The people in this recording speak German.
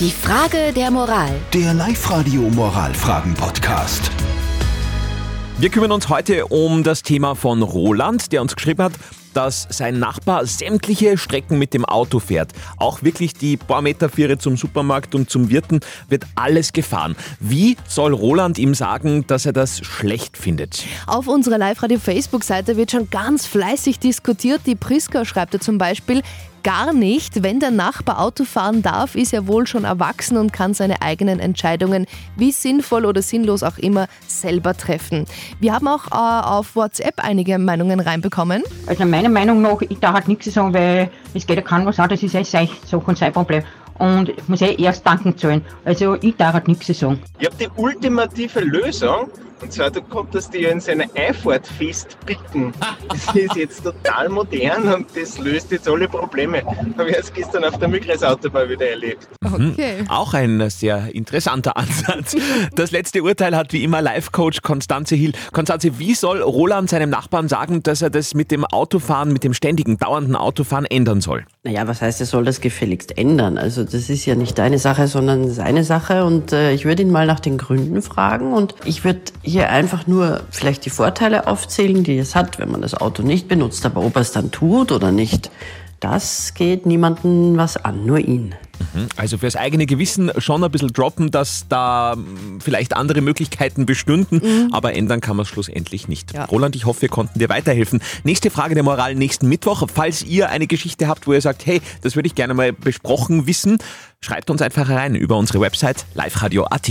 Die Frage der Moral. Der Live-Radio Moralfragen-Podcast. Wir kümmern uns heute um das Thema von Roland, der uns geschrieben hat, dass sein Nachbar sämtliche Strecken mit dem Auto fährt. Auch wirklich die paar Meter Viere zum Supermarkt und zum Wirten wird alles gefahren. Wie soll Roland ihm sagen, dass er das schlecht findet? Auf unserer Live-Radio-Facebook-Seite wird schon ganz fleißig diskutiert. Die Priska schreibt da zum Beispiel, gar nicht. Wenn der Nachbar Auto fahren darf, ist er wohl schon erwachsen und kann seine eigenen Entscheidungen, wie sinnvoll oder sinnlos auch immer, selber treffen. Wir haben auch äh, auf WhatsApp einige Meinungen reinbekommen. Also meiner Meinung nach, ich darf halt nichts sagen, weil es geht ja keinem was an, das ist ja sein Sache und sein Problem. Und ich muss eh erst danken zahlen. Also ich darf halt nichts sagen. Ich habe die ultimative Lösung. Und zwar, du konntest dir in seine Einfahrt festbieten. Das ist jetzt total modern und das löst jetzt alle Probleme. Habe ich erst gestern auf der Migräsautobahn wieder erlebt. Okay. Auch ein sehr interessanter Ansatz. Das letzte Urteil hat wie immer Life-Coach Konstanze Hill. Konstanze, wie soll Roland seinem Nachbarn sagen, dass er das mit dem Autofahren, mit dem ständigen, dauernden Autofahren ändern soll? Naja, was heißt, er soll das gefälligst ändern? Also das ist ja nicht deine Sache, sondern seine Sache. Und äh, ich würde ihn mal nach den Gründen fragen. Und ich würde hier einfach nur vielleicht die Vorteile aufzählen, die es hat, wenn man das Auto nicht benutzt. Aber ob er es dann tut oder nicht, das geht niemanden was an, nur ihn. Also fürs eigene Gewissen schon ein bisschen droppen, dass da mm, vielleicht andere Möglichkeiten bestünden, aber ändern kann man es schlussendlich nicht. Ja. Roland, ich hoffe, wir konnten dir weiterhelfen. Nächste Frage der Moral nächsten Mittwoch. Falls ihr eine Geschichte habt, wo ihr sagt, hey, das würde ich gerne mal besprochen wissen, schreibt uns einfach rein über unsere Website liveradio.at.